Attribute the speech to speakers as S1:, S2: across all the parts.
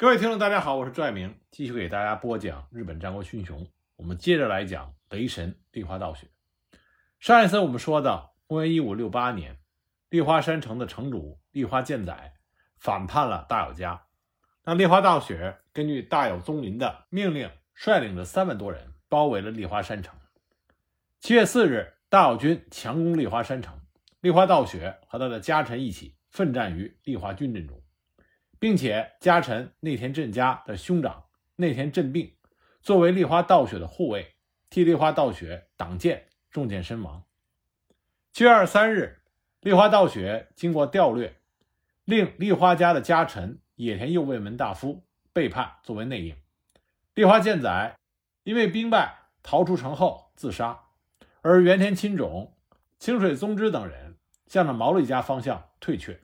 S1: 各位听众，大家好，我是朱爱明，继续给大家播讲日本战国群雄。我们接着来讲雷神立花道雪。上一次我们说到，公元一五六八年，立花山城的城主立花健宰反叛了大友家。那立花道雪根据大友宗麟的命令，率领着三万多人包围了立花山城。七月四日，大友军强攻立花山城，立花道雪和他的家臣一起奋战于立花军阵中。并且家臣内田振家的兄长内田振病作为立花道雪的护卫，替立花道雪挡箭，中箭身亡。七月二十三日，立花道雪经过调略，令立花家的家臣野田右卫门大夫背叛作为内应。立花健宰因为兵败逃出城后自杀，而原田亲种、清水宗之等人向着毛利家方向退却。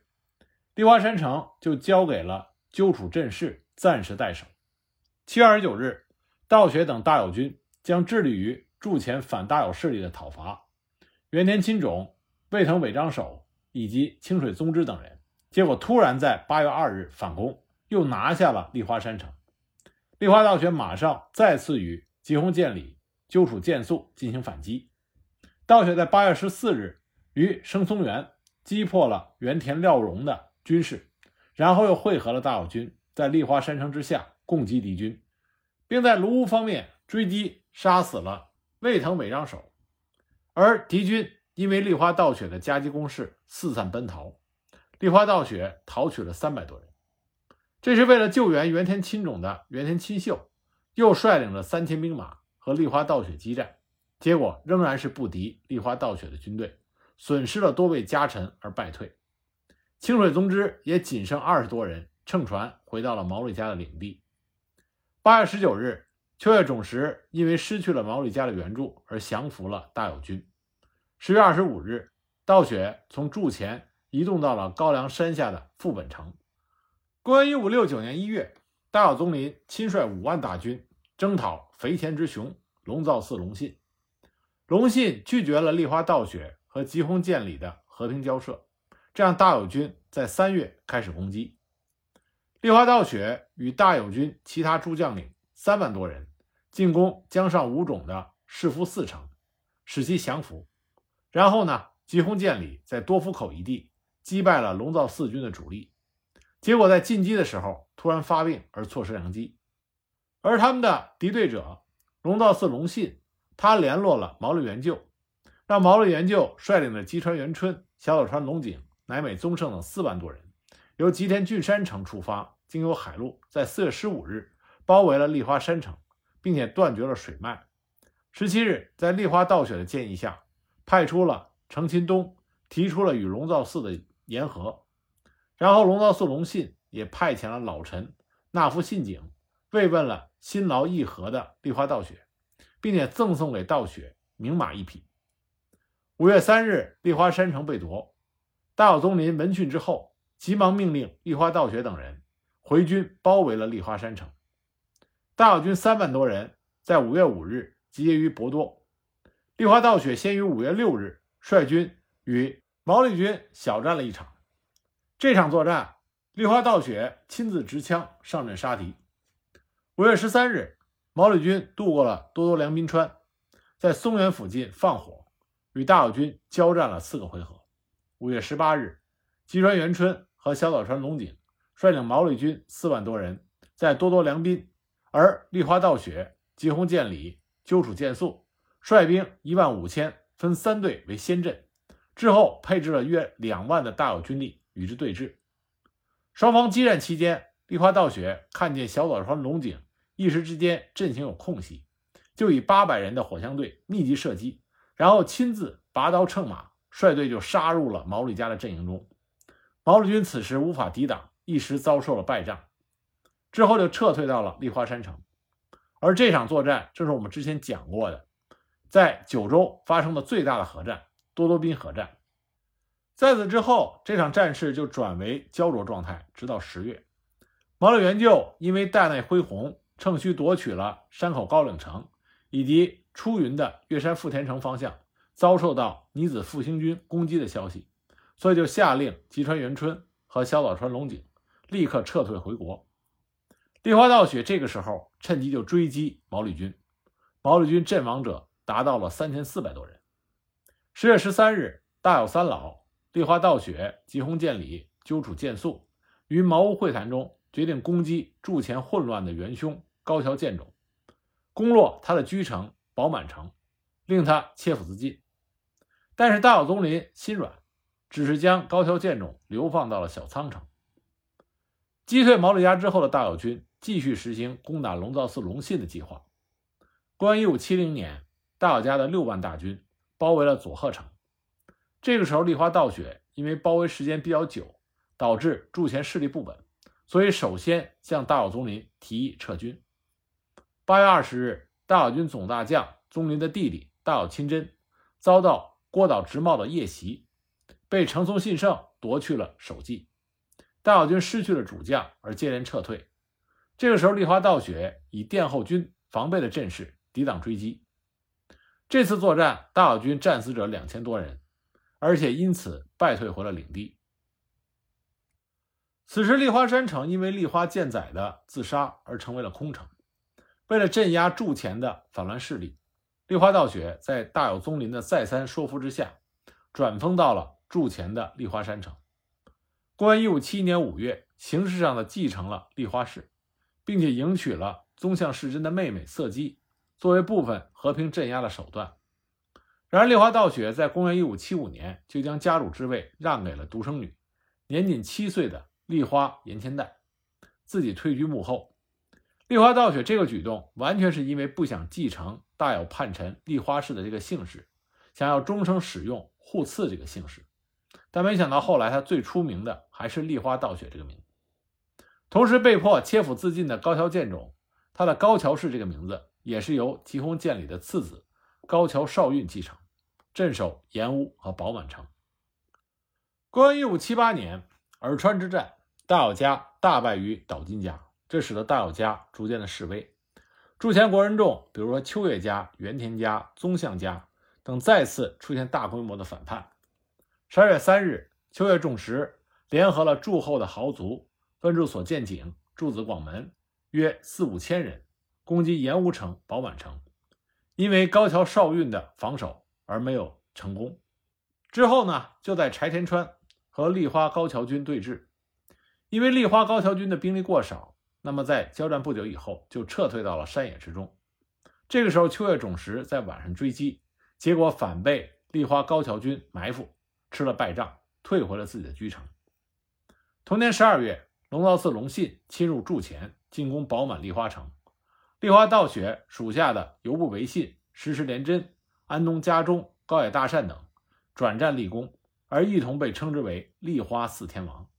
S1: 立花山城就交给了鸠楚镇氏暂时代守。七月二十九日，道雪等大友军将致力于筑前反大友势力的讨伐。原田亲种、卫藤尾张守以及清水宗之等人，结果突然在八月二日反攻，又拿下了立花山城。立花道雪马上再次与吉弘建里、鸠楚健素进行反击。道雪在八月十四日于生松原击破了原田廖荣的。军事，然后又汇合了大友军，在立花山城之下攻击敌军，并在卢屋方面追击，杀死了卫藤尾张守。而敌军因为立花道雪的夹击攻势，四散奔逃。立花道雪逃取了三百多人。这是为了救援原田亲种的原田亲秀，又率领了三千兵马和立花道雪激战，结果仍然是不敌立花道雪的军队，损失了多位家臣而败退。清水宗之也仅剩二十多人，乘船回到了毛利家的领地。八月十九日，秋月种实因为失去了毛利家的援助而降服了大友军。十月二十五日，道雪从筑前移动到了高梁山下的副本城。公元一五六九年一月，大友宗麟亲率五万大军征讨肥前之雄龙造寺隆信。隆信拒绝了立花道雪和吉弘建里的和平交涉。这样，大友军在三月开始攻击。立花道雪与大友军其他诸将领三万多人进攻江上五种的士夫四城，使其降服。然后呢，吉弘建里在多福口一地击败了龙造四军的主力。结果在进击的时候突然发病而错失良机。而他们的敌对者龙造寺隆信，他联络了毛利元就，让毛利元就率领着吉川元春、小早川龙井。乃美宗盛等四万多人，由吉田郡山城出发，经由海路，在四月十五日包围了立花山城，并且断绝了水脉。十七日，在立花道雪的建议下，派出了成亲东，提出了与龙造寺的言和。然后，龙造寺隆信也派遣了老臣纳夫信景，慰问了辛劳议和的立花道雪，并且赠送给道雪名马一匹。五月三日，立花山城被夺。大友宗麟闻讯之后，急忙命令立花道雪等人回军包围了立花山城。大友军三万多人在五月五日集结于博多。立花道雪先于五月六日率军与毛利军小战了一场。这场作战，立花道雪亲自执枪上阵杀敌。五月十三日，毛利军渡过了多多良滨川，在松原附近放火，与大友军交战了四个回合。五月十八日，吉川元春和小早川龙井率领毛利军四万多人，在多多良滨；而立花道雪、吉弘建里、鸠楚健素率兵一万五千，分三队为先阵，之后配置了约两万的大友军力与之对峙。双方激战期间，立花道雪看见小早川龙井一时之间阵型有空隙，就以八百人的火枪队密集射击，然后亲自拔刀乘马。率队就杀入了毛利家的阵营中，毛利军此时无法抵挡，一时遭受了败仗，之后就撤退到了立花山城。而这场作战正是我们之前讲过的，在九州发生的最大的核战——多多滨核战。在此之后，这场战事就转为焦灼状态，直到十月，毛利元就因为大内恢弘趁虚夺取了山口高岭城以及出云的月山富田城方向。遭受到尼子复兴军攻击的消息，所以就下令吉川元春和小早川龙井立刻撤退回国。立花道雪这个时候趁机就追击毛利军，毛利军阵亡者达到了三千四百多人。十月十三日，大有三老、立花道雪、吉弘建礼、鸠处建素于茅屋会谈中决定攻击筑前混乱的元凶高桥建种，攻落他的居城宝满城，令他切腹自尽。但是大有宗麟心软，只是将高桥建种流放到了小仓城。击退毛利家之后的大友军。继续实行攻打龙造寺隆信的计划。公元一五七零年，大友家的六万大军包围了佐贺城。这个时候，立花道雪因为包围时间比较久，导致驻前势力不稳，所以首先向大友宗麟提议撤军。八月二十日，大友军总大将宗麟的弟弟大友亲真遭到郭岛直茂的夜袭，被程松信胜夺去了首级，大友军失去了主将，而接连撤退。这个时候，立花道雪以殿后军防备的阵势抵挡追击。这次作战，大友军战死者两千多人，而且因此败退回了领地。此时，立花山城因为立花健宰的自杀而成为了空城。为了镇压筑前的反乱势力，立花道雪在大友宗麟的再三说服之下，转封到了筑前的立花山城。公元一五七一年五月，形式上的继承了立花氏。并且迎娶了宗相世真的妹妹色姬，作为部分和平镇压的手段。然而，立花道雪在公元一五七五年就将家主之位让给了独生女，年仅七岁的立花岩千代，自己退居幕后。立花道雪这个举动完全是因为不想继承大有叛臣立花氏的这个姓氏，想要终生使用护次这个姓氏。但没想到后来他最出名的还是立花道雪这个名。同时被迫切腹自尽的高桥建种，他的高桥氏这个名字也是由吉弘建里的次子高桥少运继承，镇守岩屋和宝满城。公元一五七八年，耳川之战，大友家大败于岛津家，这使得大友家逐渐的式微。筑前国人众，比如说秋月家、原田家、宗相家等，再次出现大规模的反叛。十二月三日，秋月重实联合了筑后的豪族。分驻所见井、筑子广门，约四五千人，攻击岩屋城、宝满城，因为高桥少运的防守而没有成功。之后呢，就在柴田川和立花高桥军对峙，因为立花高桥军的兵力过少，那么在交战不久以后就撤退到了山野之中。这个时候，秋月种实在晚上追击，结果反被立花高桥军埋伏，吃了败仗，退回了自己的居城。同年十二月。龙造寺隆信侵入筑前，进攻饱满立花城。立花道雪属下的游部维信、石石连真、安东家中、高野大善等转战立功，而一同被称之为立花四天王。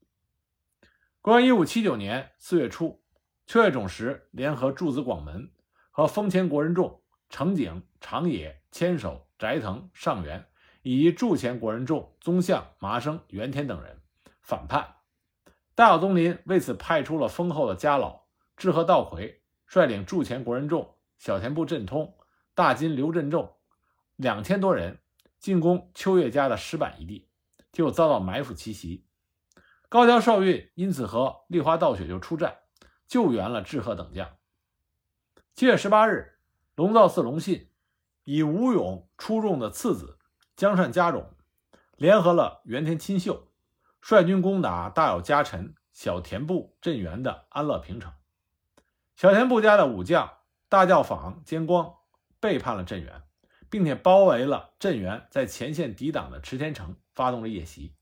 S1: 公元一五七九年四月初，秋月种实联合筑子广门和丰前国人众、城井、长野、千手、斋藤、上元以及筑前国人众、宗相、麻生、原田等人反叛。大友宗麟为此派出了丰厚的家老志贺道魁，率领筑前国人众、小田部镇通、大金刘振众两千多人进攻秋月家的石板一地，就遭到埋伏奇袭。高桥少运因此和立花道雪就出战，救援了志贺等将。七月十八日，龙造寺隆信以武勇出众的次子江善家种，联合了原田亲秀。率军攻打大有家臣小田部镇元的安乐平城，小田部家的武将大教坊兼光背叛了镇元，并且包围了镇元在前线抵挡的池田城，发动了夜袭。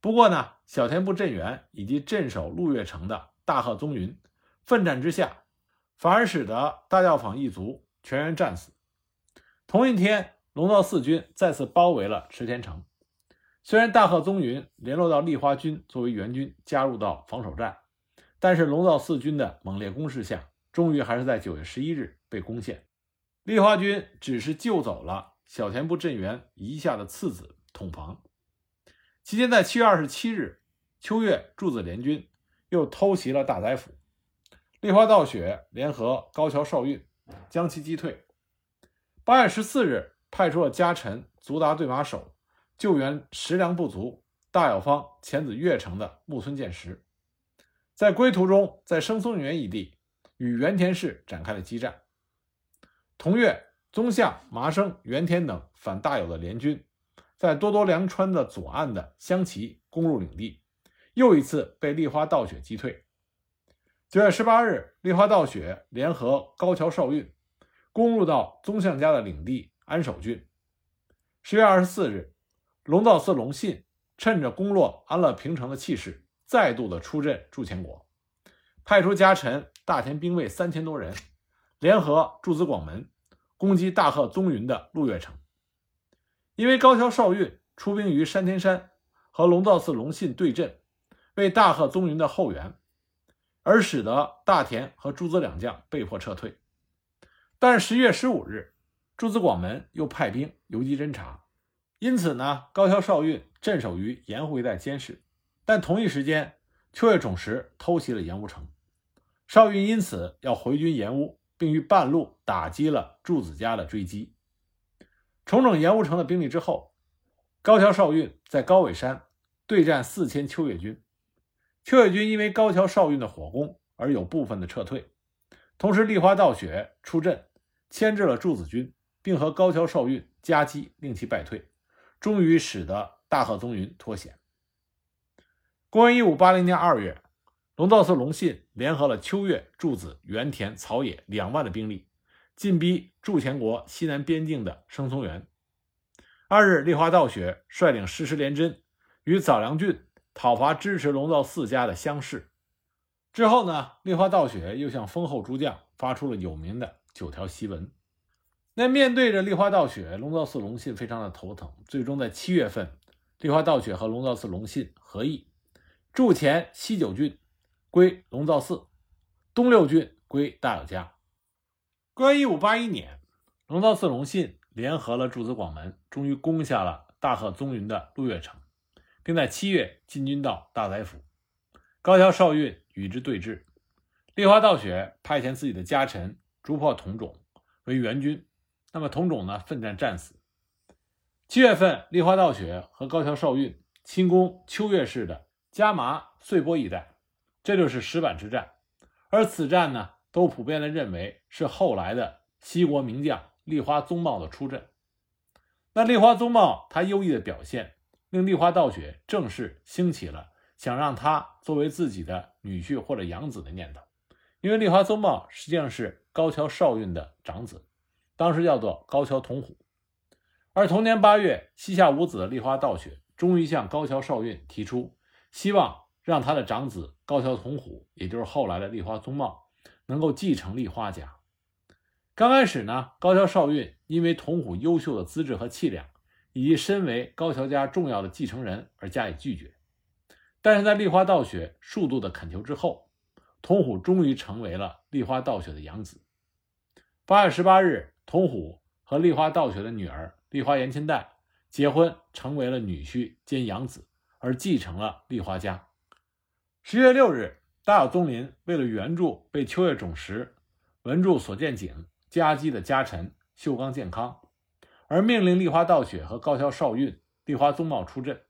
S1: 不过呢，小田部镇元以及镇守鹿月城的大贺宗云奋战之下，反而使得大教坊一族全员战死。同一天，龙造四军再次包围了池田城。虽然大贺宗云联络到立花军作为援军加入到防守战，但是龙造四军的猛烈攻势下，终于还是在九月十一日被攻陷。立花军只是救走了小田部镇元遗下的次子统房。期间，在七月二十七日，秋月柱子联军又偷袭了大宰府，立花道雪联合高桥少运将其击退。八月十四日，派出了家臣足达对马守。救援食粮不足，大有方遣子越城的木村健实，在归途中，在生松原一地与原田氏展开了激战。同月，宗相、麻生、原田等反大友的联军，在多多良川的左岸的香崎攻入领地，又一次被立花道雪击退。九月十八日，立花道雪联合高桥少运，攻入到宗相家的领地安守郡。十月二十四日，龙造寺隆信趁着攻落安乐平城的气势，再度的出阵筑前国，派出家臣大田兵卫三千多人。联合筑子广门，攻击大贺宗云的鹿月城。因为高桥少运出兵于山田山，和龙造寺隆信对阵，为大贺宗云的后援，而使得大田和诸子两将被迫撤退。但是十月十五日，诸子广门又派兵游击侦察，因此呢，高桥少运镇守于盐湖一带监视。但同一时间，秋月种实偷袭了盐湖城，少运因此要回军盐屋。并于半路打击了柱子家的追击，重整盐湖城的兵力之后，高桥少运在高尾山对战四千秋月军，秋月军因为高桥少运的火攻而有部分的撤退，同时立花道雪出阵牵制了柱子军，并和高桥少运夹击，令其败退，终于使得大贺宗云脱险。公元一五八零年二月。龙造寺隆信联合了秋月、柱子、原田、草野两万的兵力，进逼筑前国西南边境的生松原。二日，立花道雪率领师师连真与早良郡讨伐支持龙造寺家的乡士。之后呢，立花道雪又向丰后诸将发出了有名的九条檄文。那面对着立花道雪，龙造寺隆信非常的头疼。最终在七月份，立花道雪和龙造寺隆信合议，筑前西九郡。归龙造寺，东六郡归大友家。公元一五八一年，龙造寺隆信联合了诸子广门，终于攻下了大贺宗云的鹿月城，并在七月进军到大宰府。高桥少运与之对峙，立花道雪派遣自己的家臣竹破同种为援军。那么同种呢，奋战战死。七月份，立花道雪和高桥少运亲攻秋月市的加麻穗波一带。这就是石板之战，而此战呢，都普遍的认为是后来的西国名将立花宗茂的出阵。那立花宗茂他优异的表现，令立花道雪正式兴起了想让他作为自己的女婿或者养子的念头。因为立花宗茂实际上是高桥少运的长子，当时叫做高桥同虎。而同年八月，膝下无子的立花道雪终于向高桥少运提出希望。让他的长子高桥同虎，也就是后来的立花宗茂，能够继承立花家。刚开始呢，高桥少运因为同虎优秀的资质和气量，以及身为高桥家重要的继承人而加以拒绝。但是在立花道雪数度的恳求之后，同虎终于成为了立花道雪的养子。八月十八日，同虎和立花道雪的女儿立花延千代结婚，成为了女婿兼养子，而继承了立花家。十月六日，大友宗麟为了援助被秋月种实、文助所见景夹击的家臣秀刚健康，而命令立花道雪和高桥少运、立花宗茂出阵。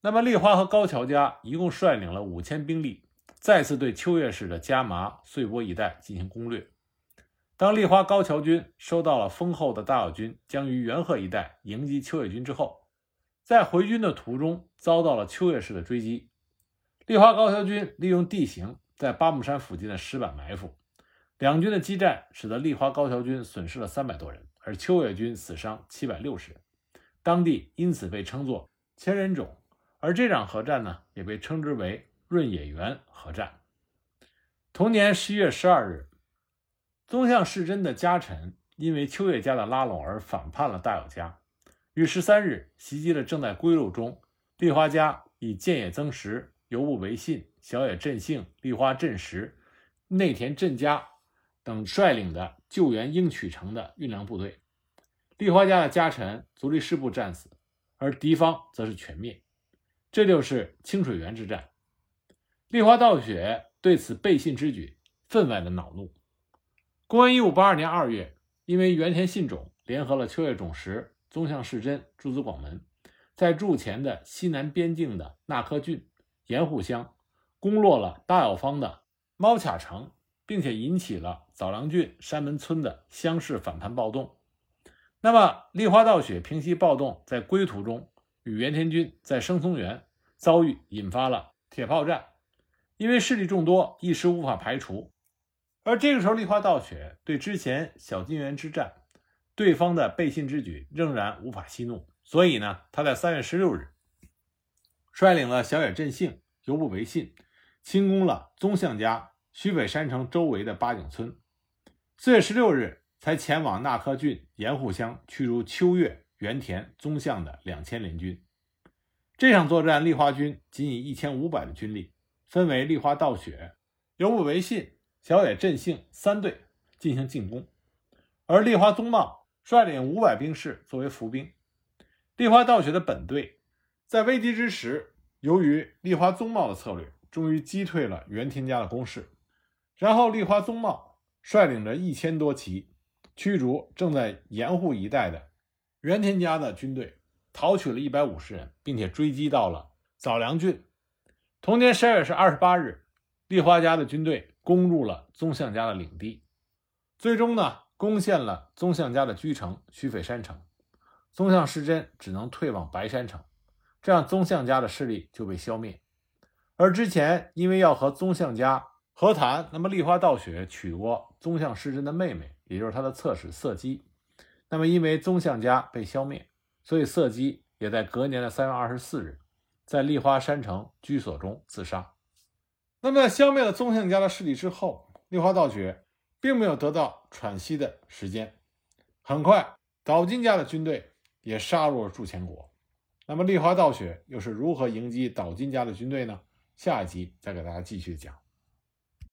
S1: 那么，立花和高桥家一共率领了五千兵力，再次对秋月市的加麻、穗波一带进行攻略。当立花高桥军收到了丰厚的大友军将于元贺一带迎击秋月军之后，在回军的途中遭到了秋月市的追击。立花高桥军利用地形在八木山附近的石板埋伏，两军的激战使得立花高桥军损失了三百多人，而秋月军死伤七百六十人，当地因此被称作千人冢。而这场合战呢，也被称之为润野原合战。同年十一月十二日，宗相世真的家臣因为秋月家的拉拢而反叛了大友家，于十三日袭击了正在归路中立花家以建野增实。游部维信、小野振兴、立花振实、内田振家等率领的救援应取城的运粮部队，立花家的家臣足利师部战死，而敌方则是全灭。这就是清水原之战。立花道雪对此背信之举分外的恼怒。公元一五八二年二月，因为原田信种联合了秋叶种实、宗相世真、诸子广门，在筑前的西南边境的那珂郡。盐户乡攻落了大友方的猫卡城，并且引起了枣良郡山门村的乡士反叛暴动。那么，立花道雪平息暴动，在归途中与原田军在生松原遭遇，引发了铁炮战。因为势力众多，一时无法排除。而这个时候，立花道雪对之前小金原之战对方的背信之举仍然无法息怒，所以呢，他在三月十六日率领了小野振兴、游部维信，清攻了宗相家徐北山城周围的八景村。四月十六日，才前往那珂郡盐户乡驱逐秋月、原田、宗相的两千联军。这场作战，立花军仅以一千五百的军力，分为立花道雪、游部维信。小野振兴三队进行进攻，而立花宗茂率领五百兵士作为伏兵。立花道雪的本队在危急之时，由于立花宗茂的策略，终于击退了原田家的攻势。然后，立花宗茂率领着一千多骑，驱逐正在盐户一带的原田家的军队，逃取了一百五十人，并且追击到了枣良郡。同年十二月是二十八日，立花家的军队。攻入了宗相家的领地，最终呢，攻陷了宗相家的居城须斐山城。宗相失真只能退往白山城，这样宗相家的势力就被消灭。而之前因为要和宗相家和谈，那么立花道雪娶过宗相失真的妹妹，也就是他的侧室色姬。那么因为宗相家被消灭，所以色姬也在隔年的三月二十四日，在立花山城居所中自杀。那么在，消灭了宗相家的势力之后，立花道雪并没有得到喘息的时间。很快，岛津家的军队也杀入了筑前国。那么，立花道雪又是如何迎击岛津家的军队呢？下一集再给大家继续讲。